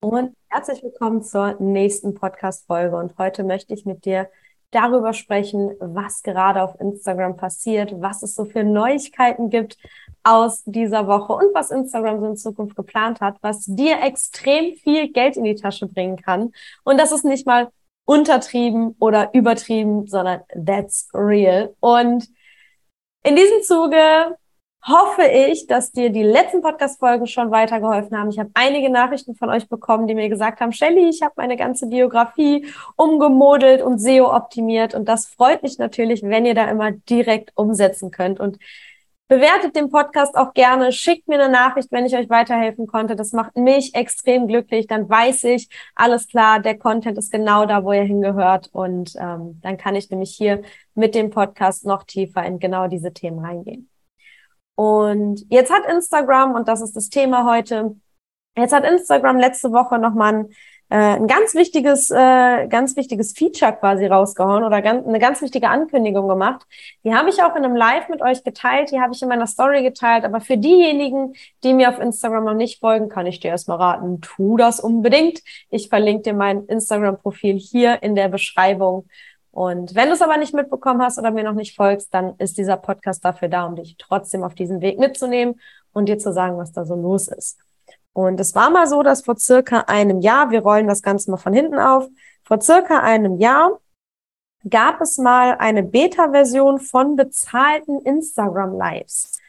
Und herzlich willkommen zur nächsten Podcast-Folge. Und heute möchte ich mit dir darüber sprechen, was gerade auf Instagram passiert, was es so für Neuigkeiten gibt aus dieser Woche und was Instagram so in Zukunft geplant hat, was dir extrem viel Geld in die Tasche bringen kann. Und das ist nicht mal untertrieben oder übertrieben, sondern that's real. Und in diesem Zuge hoffe ich, dass dir die letzten Podcast-Folgen schon weitergeholfen haben. Ich habe einige Nachrichten von euch bekommen, die mir gesagt haben, Shelly, ich habe meine ganze Biografie umgemodelt und SEO optimiert. Und das freut mich natürlich, wenn ihr da immer direkt umsetzen könnt. Und bewertet den Podcast auch gerne, schickt mir eine Nachricht, wenn ich euch weiterhelfen konnte. Das macht mich extrem glücklich. Dann weiß ich, alles klar, der Content ist genau da, wo er hingehört. Und ähm, dann kann ich nämlich hier mit dem Podcast noch tiefer in genau diese Themen reingehen. Und jetzt hat Instagram, und das ist das Thema heute, jetzt hat Instagram letzte Woche nochmal ein, äh, ein ganz wichtiges, äh, ganz wichtiges Feature quasi rausgehauen oder ganz, eine ganz wichtige Ankündigung gemacht. Die habe ich auch in einem Live mit euch geteilt, die habe ich in meiner Story geteilt, aber für diejenigen, die mir auf Instagram noch nicht folgen, kann ich dir erstmal raten, tu das unbedingt. Ich verlinke dir mein Instagram-Profil hier in der Beschreibung. Und wenn du es aber nicht mitbekommen hast oder mir noch nicht folgst, dann ist dieser Podcast dafür da, um dich trotzdem auf diesen Weg mitzunehmen und dir zu sagen, was da so los ist. Und es war mal so, dass vor circa einem Jahr, wir rollen das Ganze mal von hinten auf, vor circa einem Jahr gab es mal eine Beta-Version von bezahlten Instagram Lives.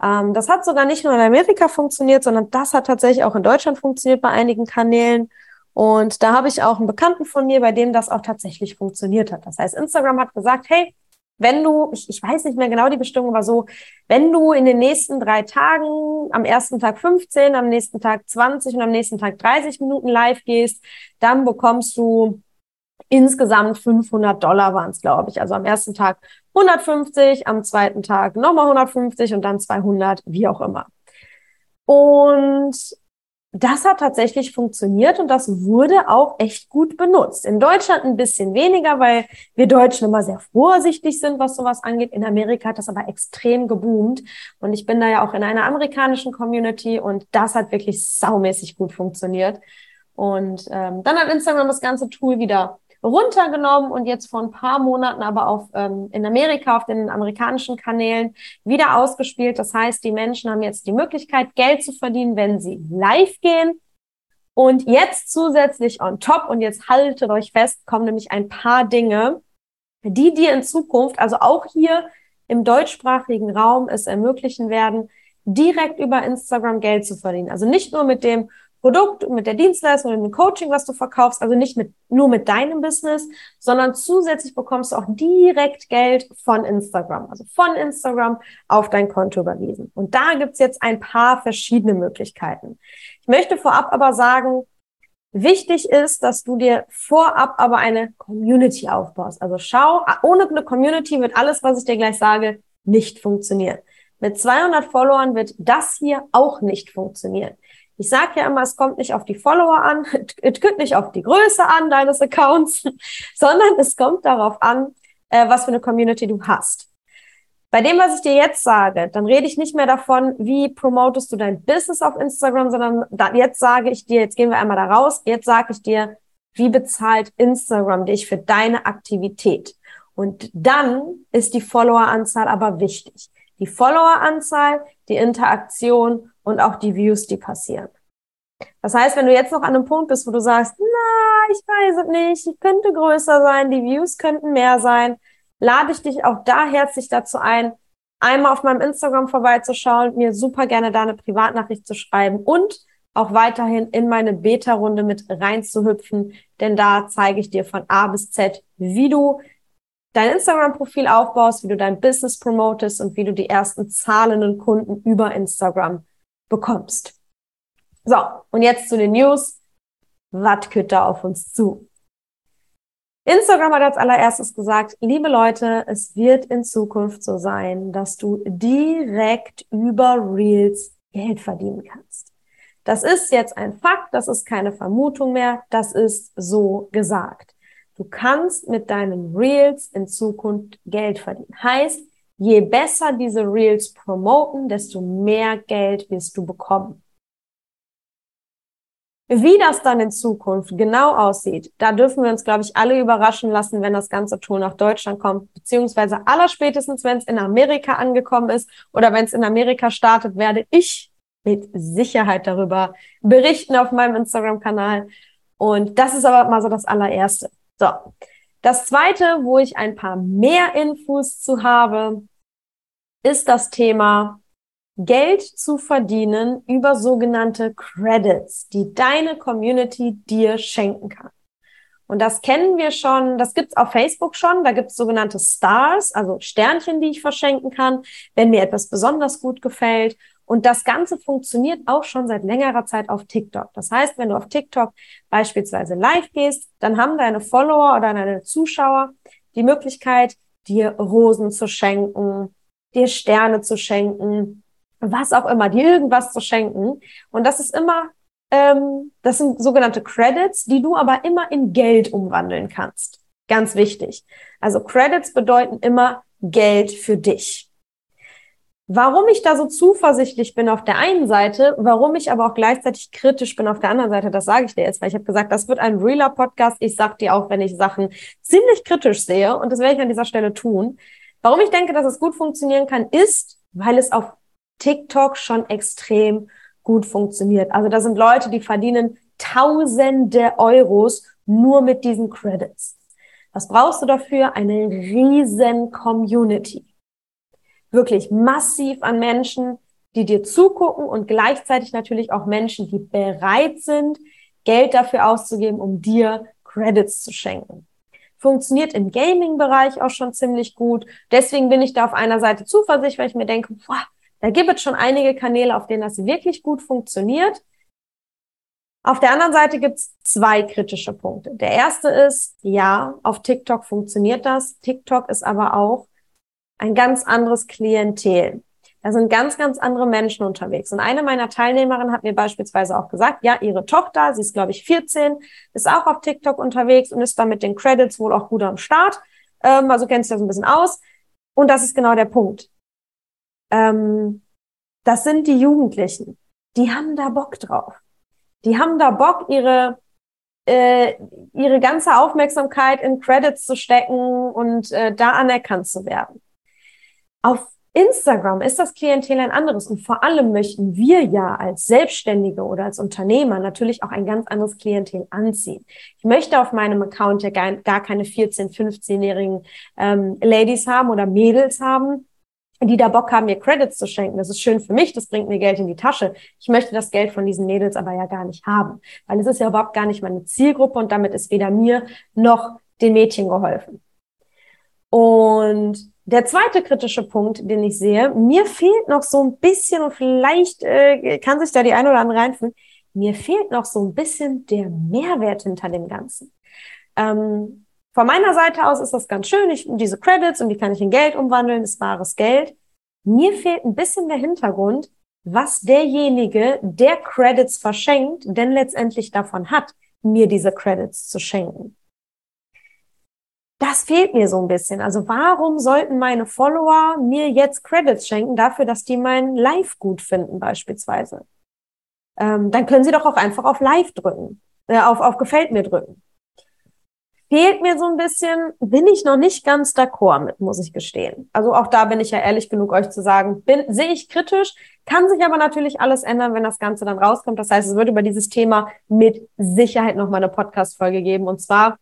Ähm, das hat sogar nicht nur in Amerika funktioniert, sondern das hat tatsächlich auch in Deutschland funktioniert bei einigen Kanälen. Und da habe ich auch einen Bekannten von mir, bei dem das auch tatsächlich funktioniert hat. Das heißt, Instagram hat gesagt, hey, wenn du, ich, ich weiß nicht mehr genau die Bestimmung, aber so, wenn du in den nächsten drei Tagen, am ersten Tag 15, am nächsten Tag 20 und am nächsten Tag 30 Minuten live gehst, dann bekommst du insgesamt 500 Dollar waren es, glaube ich. Also am ersten Tag 150, am zweiten Tag nochmal 150 und dann 200, wie auch immer. Und das hat tatsächlich funktioniert und das wurde auch echt gut benutzt. In Deutschland ein bisschen weniger, weil wir Deutschen immer sehr vorsichtig sind, was sowas angeht. In Amerika hat das aber extrem geboomt und ich bin da ja auch in einer amerikanischen Community und das hat wirklich saumäßig gut funktioniert. Und ähm, dann hat Instagram das ganze Tool wieder runtergenommen und jetzt vor ein paar Monaten aber auch ähm, in Amerika auf den amerikanischen Kanälen wieder ausgespielt. Das heißt, die Menschen haben jetzt die Möglichkeit, Geld zu verdienen, wenn sie live gehen. Und jetzt zusätzlich on top, und jetzt haltet euch fest, kommen nämlich ein paar Dinge, die dir in Zukunft, also auch hier im deutschsprachigen Raum, es ermöglichen werden, direkt über Instagram Geld zu verdienen. Also nicht nur mit dem Produkt, mit der Dienstleistung, mit dem Coaching, was du verkaufst, also nicht mit, nur mit deinem Business, sondern zusätzlich bekommst du auch direkt Geld von Instagram, also von Instagram auf dein Konto überwiesen. Und da gibt's jetzt ein paar verschiedene Möglichkeiten. Ich möchte vorab aber sagen, Wichtig ist, dass du dir vorab aber eine Community aufbaust. Also schau, ohne eine Community wird alles, was ich dir gleich sage, nicht funktionieren. Mit 200 Followern wird das hier auch nicht funktionieren. Ich sage ja immer, es kommt nicht auf die Follower an, es kommt nicht auf die Größe an deines Accounts, sondern es kommt darauf an, äh, was für eine Community du hast. Bei dem, was ich dir jetzt sage, dann rede ich nicht mehr davon, wie promotest du dein Business auf Instagram, sondern da, jetzt sage ich dir, jetzt gehen wir einmal da raus, jetzt sage ich dir, wie bezahlt Instagram dich für deine Aktivität. Und dann ist die Followeranzahl aber wichtig. Die Followeranzahl, die Interaktion und auch die Views, die passieren. Das heißt, wenn du jetzt noch an einem Punkt bist, wo du sagst, na, ich weiß es nicht, ich könnte größer sein, die Views könnten mehr sein, lade ich dich auch da herzlich dazu ein, einmal auf meinem Instagram vorbeizuschauen, mir super gerne da eine Privatnachricht zu schreiben und auch weiterhin in meine Beta-Runde mit reinzuhüpfen, denn da zeige ich dir von A bis Z, wie du dein Instagram-Profil aufbaust, wie du dein Business promotest und wie du die ersten zahlenden Kunden über Instagram bekommst. So, und jetzt zu den News. Was kütt da auf uns zu? Instagram hat als allererstes gesagt, liebe Leute, es wird in Zukunft so sein, dass du direkt über Reels Geld verdienen kannst. Das ist jetzt ein Fakt, das ist keine Vermutung mehr, das ist so gesagt. Du kannst mit deinen Reels in Zukunft Geld verdienen. Heißt, je besser diese Reels promoten, desto mehr Geld wirst du bekommen. Wie das dann in Zukunft genau aussieht, da dürfen wir uns, glaube ich, alle überraschen lassen, wenn das ganze Tool nach Deutschland kommt, beziehungsweise allerspätestens, wenn es in Amerika angekommen ist oder wenn es in Amerika startet, werde ich mit Sicherheit darüber berichten auf meinem Instagram-Kanal. Und das ist aber mal so das allererste. So. Das zweite, wo ich ein paar mehr Infos zu habe, ist das Thema Geld zu verdienen über sogenannte Credits, die deine Community dir schenken kann. Und das kennen wir schon, das gibt's auf Facebook schon, da gibt's sogenannte Stars, also Sternchen, die ich verschenken kann, wenn mir etwas besonders gut gefällt. Und das Ganze funktioniert auch schon seit längerer Zeit auf TikTok. Das heißt, wenn du auf TikTok beispielsweise live gehst, dann haben deine Follower oder deine Zuschauer die Möglichkeit, dir Rosen zu schenken, dir Sterne zu schenken, was auch immer, dir irgendwas zu schenken. Und das ist immer, ähm, das sind sogenannte Credits, die du aber immer in Geld umwandeln kannst. Ganz wichtig. Also Credits bedeuten immer Geld für dich. Warum ich da so zuversichtlich bin auf der einen Seite, warum ich aber auch gleichzeitig kritisch bin auf der anderen Seite, das sage ich dir jetzt, weil ich habe gesagt, das wird ein realer Podcast. Ich sag dir auch, wenn ich Sachen ziemlich kritisch sehe und das werde ich an dieser Stelle tun. Warum ich denke, dass es gut funktionieren kann, ist, weil es auf TikTok schon extrem gut funktioniert. Also da sind Leute, die verdienen Tausende Euros nur mit diesen Credits. Was brauchst du dafür? Eine riesen Community. Wirklich massiv an Menschen, die dir zugucken und gleichzeitig natürlich auch Menschen, die bereit sind, Geld dafür auszugeben, um dir Credits zu schenken. Funktioniert im Gaming-Bereich auch schon ziemlich gut. Deswegen bin ich da auf einer Seite zuversichtlich, weil ich mir denke, boah, da gibt es schon einige Kanäle, auf denen das wirklich gut funktioniert. Auf der anderen Seite gibt es zwei kritische Punkte. Der erste ist, ja, auf TikTok funktioniert das. TikTok ist aber auch ein ganz anderes Klientel. Da sind ganz, ganz andere Menschen unterwegs. Und eine meiner Teilnehmerinnen hat mir beispielsweise auch gesagt, ja, ihre Tochter, sie ist, glaube ich, 14, ist auch auf TikTok unterwegs und ist da mit den Credits wohl auch gut am Start. Ähm, also kennt sich das ein bisschen aus. Und das ist genau der Punkt ähm, das sind die Jugendlichen. Die haben da Bock drauf. Die haben da Bock, ihre äh, ihre ganze Aufmerksamkeit in Credits zu stecken und äh, da anerkannt zu werden. Auf Instagram ist das Klientel ein anderes und vor allem möchten wir ja als Selbstständige oder als Unternehmer natürlich auch ein ganz anderes Klientel anziehen. Ich möchte auf meinem Account ja gar, keine 14-, 15-jährigen ähm, Ladies haben oder Mädels haben, die da Bock haben, mir Credits zu schenken. Das ist schön für mich, das bringt mir Geld in die Tasche. Ich möchte das Geld von diesen Mädels aber ja gar nicht haben, weil es ist ja überhaupt gar nicht meine Zielgruppe und damit ist weder mir noch den Mädchen geholfen. Und der zweite kritische Punkt, den ich sehe, mir fehlt noch so ein bisschen und vielleicht äh, kann sich da die eine oder andere reinfühlen, mir fehlt noch so ein bisschen der Mehrwert hinter dem Ganzen. Ähm, von meiner Seite aus ist das ganz schön. Ich, diese Credits und die kann ich in Geld umwandeln, ist wahres Geld. Mir fehlt ein bisschen der Hintergrund, was derjenige, der Credits verschenkt, denn letztendlich davon hat, mir diese Credits zu schenken. Das fehlt mir so ein bisschen. Also warum sollten meine Follower mir jetzt Credits schenken dafür, dass die mein Live gut finden beispielsweise? Ähm, dann können sie doch auch einfach auf Live drücken, äh, auf, auf Gefällt mir drücken fehlt mir so ein bisschen, bin ich noch nicht ganz d'accord mit, muss ich gestehen. Also auch da bin ich ja ehrlich genug, euch zu sagen, bin, sehe ich kritisch, kann sich aber natürlich alles ändern, wenn das Ganze dann rauskommt. Das heißt, es wird über dieses Thema mit Sicherheit nochmal eine Podcast-Folge geben. Und zwar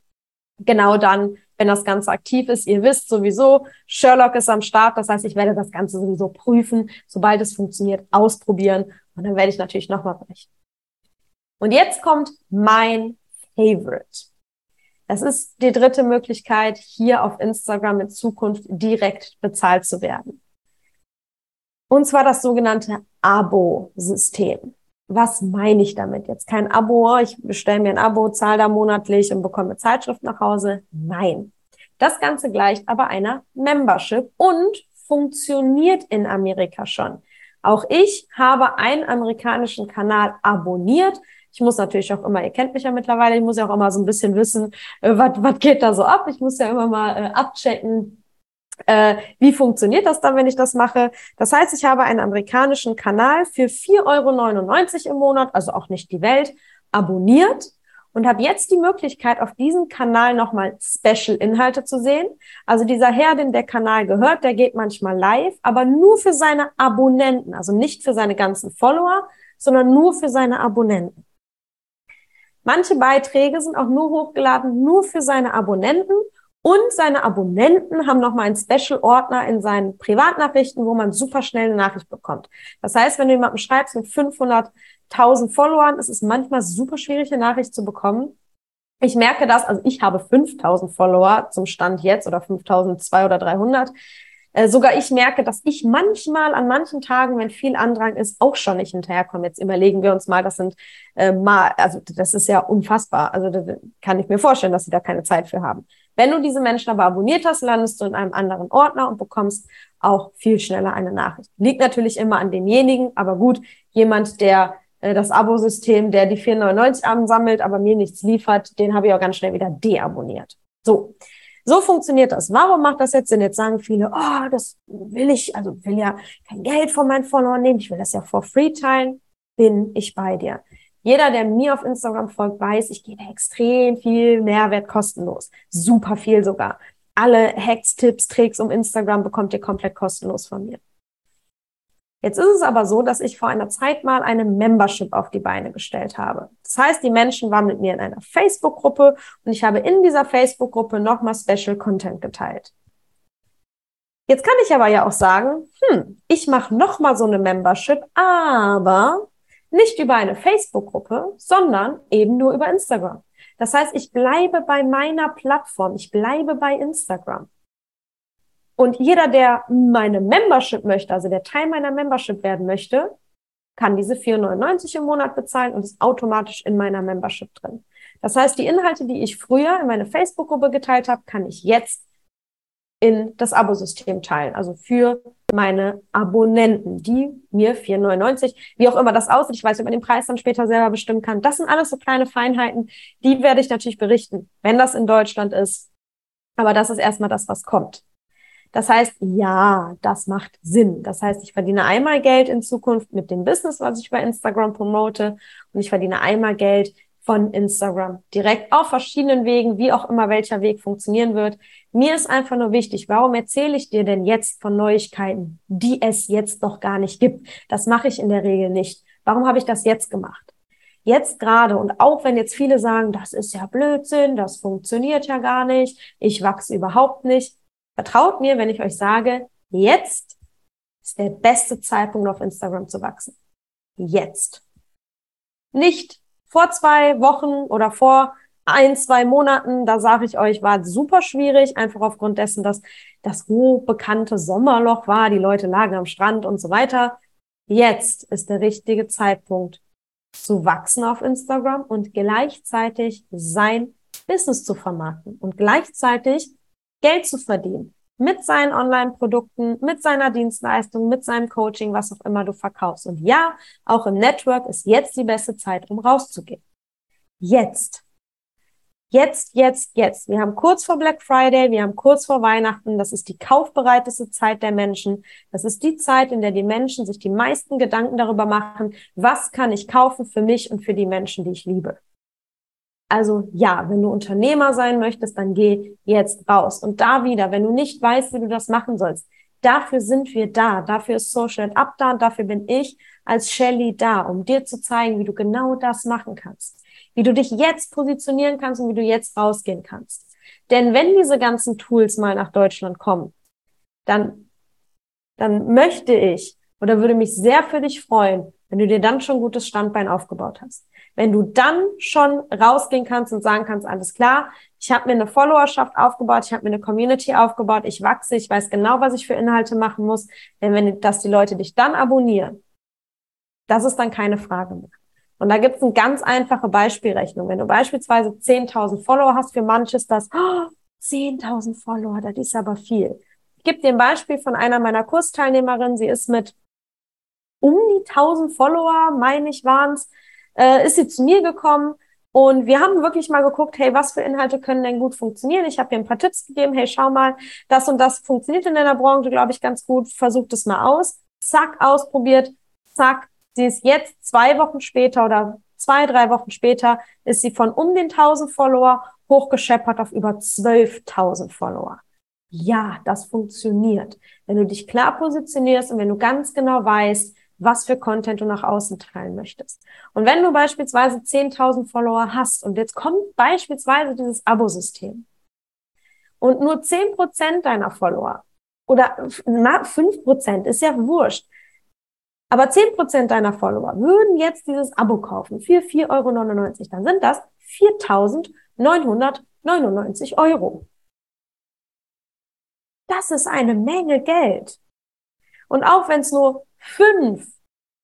genau dann, wenn das Ganze aktiv ist. Ihr wisst sowieso, Sherlock ist am Start. Das heißt, ich werde das Ganze sowieso prüfen, sobald es funktioniert, ausprobieren. Und dann werde ich natürlich nochmal berichten. Und jetzt kommt mein Favorite. Das ist die dritte Möglichkeit, hier auf Instagram in Zukunft direkt bezahlt zu werden. Und zwar das sogenannte Abo-System. Was meine ich damit? Jetzt kein Abo, ich bestelle mir ein Abo, zahle da monatlich und bekomme Zeitschrift nach Hause. Nein. Das Ganze gleicht aber einer Membership und funktioniert in Amerika schon. Auch ich habe einen amerikanischen Kanal abonniert, ich muss natürlich auch immer, ihr kennt mich ja mittlerweile, ich muss ja auch immer so ein bisschen wissen, äh, was geht da so ab. Ich muss ja immer mal äh, abchecken, äh, wie funktioniert das dann, wenn ich das mache? Das heißt, ich habe einen amerikanischen Kanal für 4,99 Euro im Monat, also auch nicht die Welt. abonniert und habe jetzt die Möglichkeit, auf diesem Kanal nochmal Special-Inhalte zu sehen. Also dieser Herr, den der Kanal gehört, der geht manchmal live, aber nur für seine Abonnenten, also nicht für seine ganzen Follower, sondern nur für seine Abonnenten. Manche Beiträge sind auch nur hochgeladen, nur für seine Abonnenten und seine Abonnenten haben nochmal einen Special-Ordner in seinen Privatnachrichten, wo man super schnell eine Nachricht bekommt. Das heißt, wenn du jemandem schreibst mit 500 1000 Followern ist es manchmal super schwierig, eine Nachricht zu bekommen. Ich merke das, also ich habe 5000 Follower zum Stand jetzt oder 5200 oder 300. Äh, sogar ich merke, dass ich manchmal an manchen Tagen, wenn viel Andrang ist, auch schon nicht hinterherkomme. Jetzt überlegen wir uns mal, das sind äh, mal, also das ist ja unfassbar. Also kann ich mir vorstellen, dass sie da keine Zeit für haben. Wenn du diese Menschen aber abonniert hast, landest du in einem anderen Ordner und bekommst auch viel schneller eine Nachricht. Liegt natürlich immer an demjenigen, aber gut, jemand, der äh, das Abo-System, der die 4,99 ansammelt, aber mir nichts liefert, den habe ich auch ganz schnell wieder deabonniert. So. So funktioniert das. Warum macht das jetzt Sinn? Jetzt sagen viele, oh, das will ich, also will ja kein Geld von meinen Followern nehmen, ich will das ja for free teilen. Bin ich bei dir. Jeder, der mir auf Instagram folgt, weiß, ich gebe extrem viel Mehrwert kostenlos. Super viel sogar. Alle Hacks, Tipps, Tricks um Instagram bekommt ihr komplett kostenlos von mir. Jetzt ist es aber so, dass ich vor einer Zeit mal eine Membership auf die Beine gestellt habe. Das heißt, die Menschen waren mit mir in einer Facebook-Gruppe und ich habe in dieser Facebook-Gruppe nochmal Special Content geteilt. Jetzt kann ich aber ja auch sagen, hm, ich mache nochmal so eine Membership, aber nicht über eine Facebook-Gruppe, sondern eben nur über Instagram. Das heißt, ich bleibe bei meiner Plattform, ich bleibe bei Instagram. Und jeder, der meine Membership möchte, also der Teil meiner Membership werden möchte, kann diese 4,99 im Monat bezahlen und ist automatisch in meiner Membership drin. Das heißt, die Inhalte, die ich früher in meine Facebook-Gruppe geteilt habe, kann ich jetzt in das Abosystem teilen. Also für meine Abonnenten, die mir 4,99, wie auch immer das aussieht, ich weiß, ob man den Preis dann später selber bestimmen kann. Das sind alles so kleine Feinheiten, die werde ich natürlich berichten, wenn das in Deutschland ist. Aber das ist erstmal das, was kommt. Das heißt, ja, das macht Sinn. Das heißt, ich verdiene einmal Geld in Zukunft mit dem Business, was ich bei Instagram promote und ich verdiene einmal Geld von Instagram direkt auf verschiedenen Wegen, wie auch immer welcher Weg funktionieren wird. Mir ist einfach nur wichtig, warum erzähle ich dir denn jetzt von Neuigkeiten, die es jetzt noch gar nicht gibt? Das mache ich in der Regel nicht. Warum habe ich das jetzt gemacht? Jetzt gerade und auch wenn jetzt viele sagen, das ist ja Blödsinn, das funktioniert ja gar nicht, ich wachse überhaupt nicht, Vertraut mir, wenn ich euch sage, jetzt ist der beste Zeitpunkt auf Instagram zu wachsen. Jetzt. Nicht vor zwei Wochen oder vor ein, zwei Monaten, da sage ich euch, war super schwierig, einfach aufgrund dessen, dass das hochbekannte Sommerloch war, die Leute lagen am Strand und so weiter. Jetzt ist der richtige Zeitpunkt zu wachsen auf Instagram und gleichzeitig sein Business zu vermarkten und gleichzeitig Geld zu verdienen. Mit seinen Online-Produkten, mit seiner Dienstleistung, mit seinem Coaching, was auch immer du verkaufst. Und ja, auch im Network ist jetzt die beste Zeit, um rauszugehen. Jetzt. Jetzt, jetzt, jetzt. Wir haben kurz vor Black Friday, wir haben kurz vor Weihnachten. Das ist die kaufbereiteste Zeit der Menschen. Das ist die Zeit, in der die Menschen sich die meisten Gedanken darüber machen, was kann ich kaufen für mich und für die Menschen, die ich liebe. Also ja, wenn du Unternehmer sein möchtest, dann geh jetzt raus. Und da wieder, wenn du nicht weißt, wie du das machen sollst, dafür sind wir da. Dafür ist Social Up da dafür bin ich als Shelly da, um dir zu zeigen, wie du genau das machen kannst. Wie du dich jetzt positionieren kannst und wie du jetzt rausgehen kannst. Denn wenn diese ganzen Tools mal nach Deutschland kommen, dann, dann möchte ich oder würde mich sehr für dich freuen, wenn du dir dann schon gutes Standbein aufgebaut hast. Wenn du dann schon rausgehen kannst und sagen kannst, alles klar, ich habe mir eine Followerschaft aufgebaut, ich habe mir eine Community aufgebaut, ich wachse, ich weiß genau, was ich für Inhalte machen muss. Denn wenn dass die Leute dich dann abonnieren, das ist dann keine Frage mehr. Und da gibt es eine ganz einfache Beispielrechnung. Wenn du beispielsweise 10.000 Follower hast, für manches das, oh, 10.000 Follower, das ist aber viel. Ich gebe dir ein Beispiel von einer meiner Kursteilnehmerinnen. Sie ist mit um die 1000 Follower, meine ich, waren es, äh, ist sie zu mir gekommen und wir haben wirklich mal geguckt, hey, was für Inhalte können denn gut funktionieren? Ich habe ihr ein paar Tipps gegeben, hey, schau mal, das und das funktioniert in deiner Branche, glaube ich, ganz gut, versucht es mal aus. Zack, ausprobiert, zack, sie ist jetzt zwei Wochen später oder zwei, drei Wochen später ist sie von um den 1000 Follower hochgescheppert auf über 12.000 Follower. Ja, das funktioniert. Wenn du dich klar positionierst und wenn du ganz genau weißt, was für Content du nach außen teilen möchtest. Und wenn du beispielsweise 10.000 Follower hast und jetzt kommt beispielsweise dieses Abo-System und nur 10% deiner Follower oder 5% ist ja wurscht, aber 10% deiner Follower würden jetzt dieses Abo kaufen für 4,99 Euro, dann sind das 4.999 Euro. Das ist eine Menge Geld. Und auch wenn es nur fünf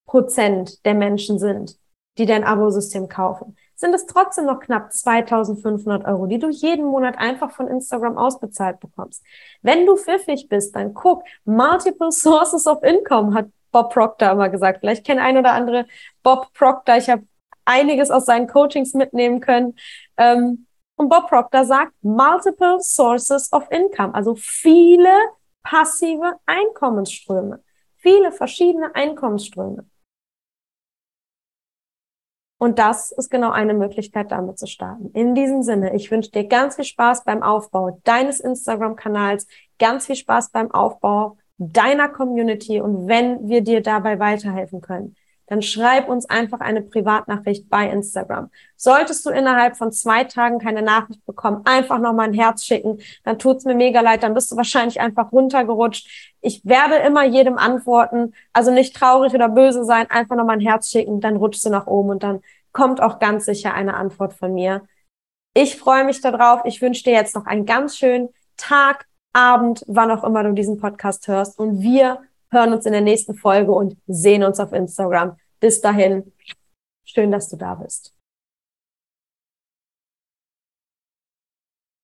Prozent der Menschen sind, die dein Abosystem kaufen, sind es trotzdem noch knapp 2500 Euro, die du jeden Monat einfach von Instagram ausbezahlt bekommst. Wenn du pfiffig bist, dann guck, multiple sources of income hat Bob Proctor immer gesagt. Vielleicht kennt ein oder andere Bob Proctor. Ich habe einiges aus seinen Coachings mitnehmen können. Ähm, und Bob Proctor sagt multiple sources of income, also viele passive Einkommensströme, viele verschiedene Einkommensströme. Und das ist genau eine Möglichkeit, damit zu starten. In diesem Sinne, ich wünsche dir ganz viel Spaß beim Aufbau deines Instagram-Kanals, ganz viel Spaß beim Aufbau deiner Community und wenn wir dir dabei weiterhelfen können, dann schreib uns einfach eine Privatnachricht bei Instagram. Solltest du innerhalb von zwei Tagen keine Nachricht bekommen, einfach nochmal ein Herz schicken, dann tut's mir mega leid, dann bist du wahrscheinlich einfach runtergerutscht. Ich werde immer jedem antworten, also nicht traurig oder böse sein, einfach nochmal ein Herz schicken, dann rutschst du nach oben und dann kommt auch ganz sicher eine Antwort von mir. Ich freue mich darauf. Ich wünsche dir jetzt noch einen ganz schönen Tag, Abend, wann auch immer du diesen Podcast hörst. Und wir hören uns in der nächsten Folge und sehen uns auf Instagram. Bis dahin, schön, dass du da bist.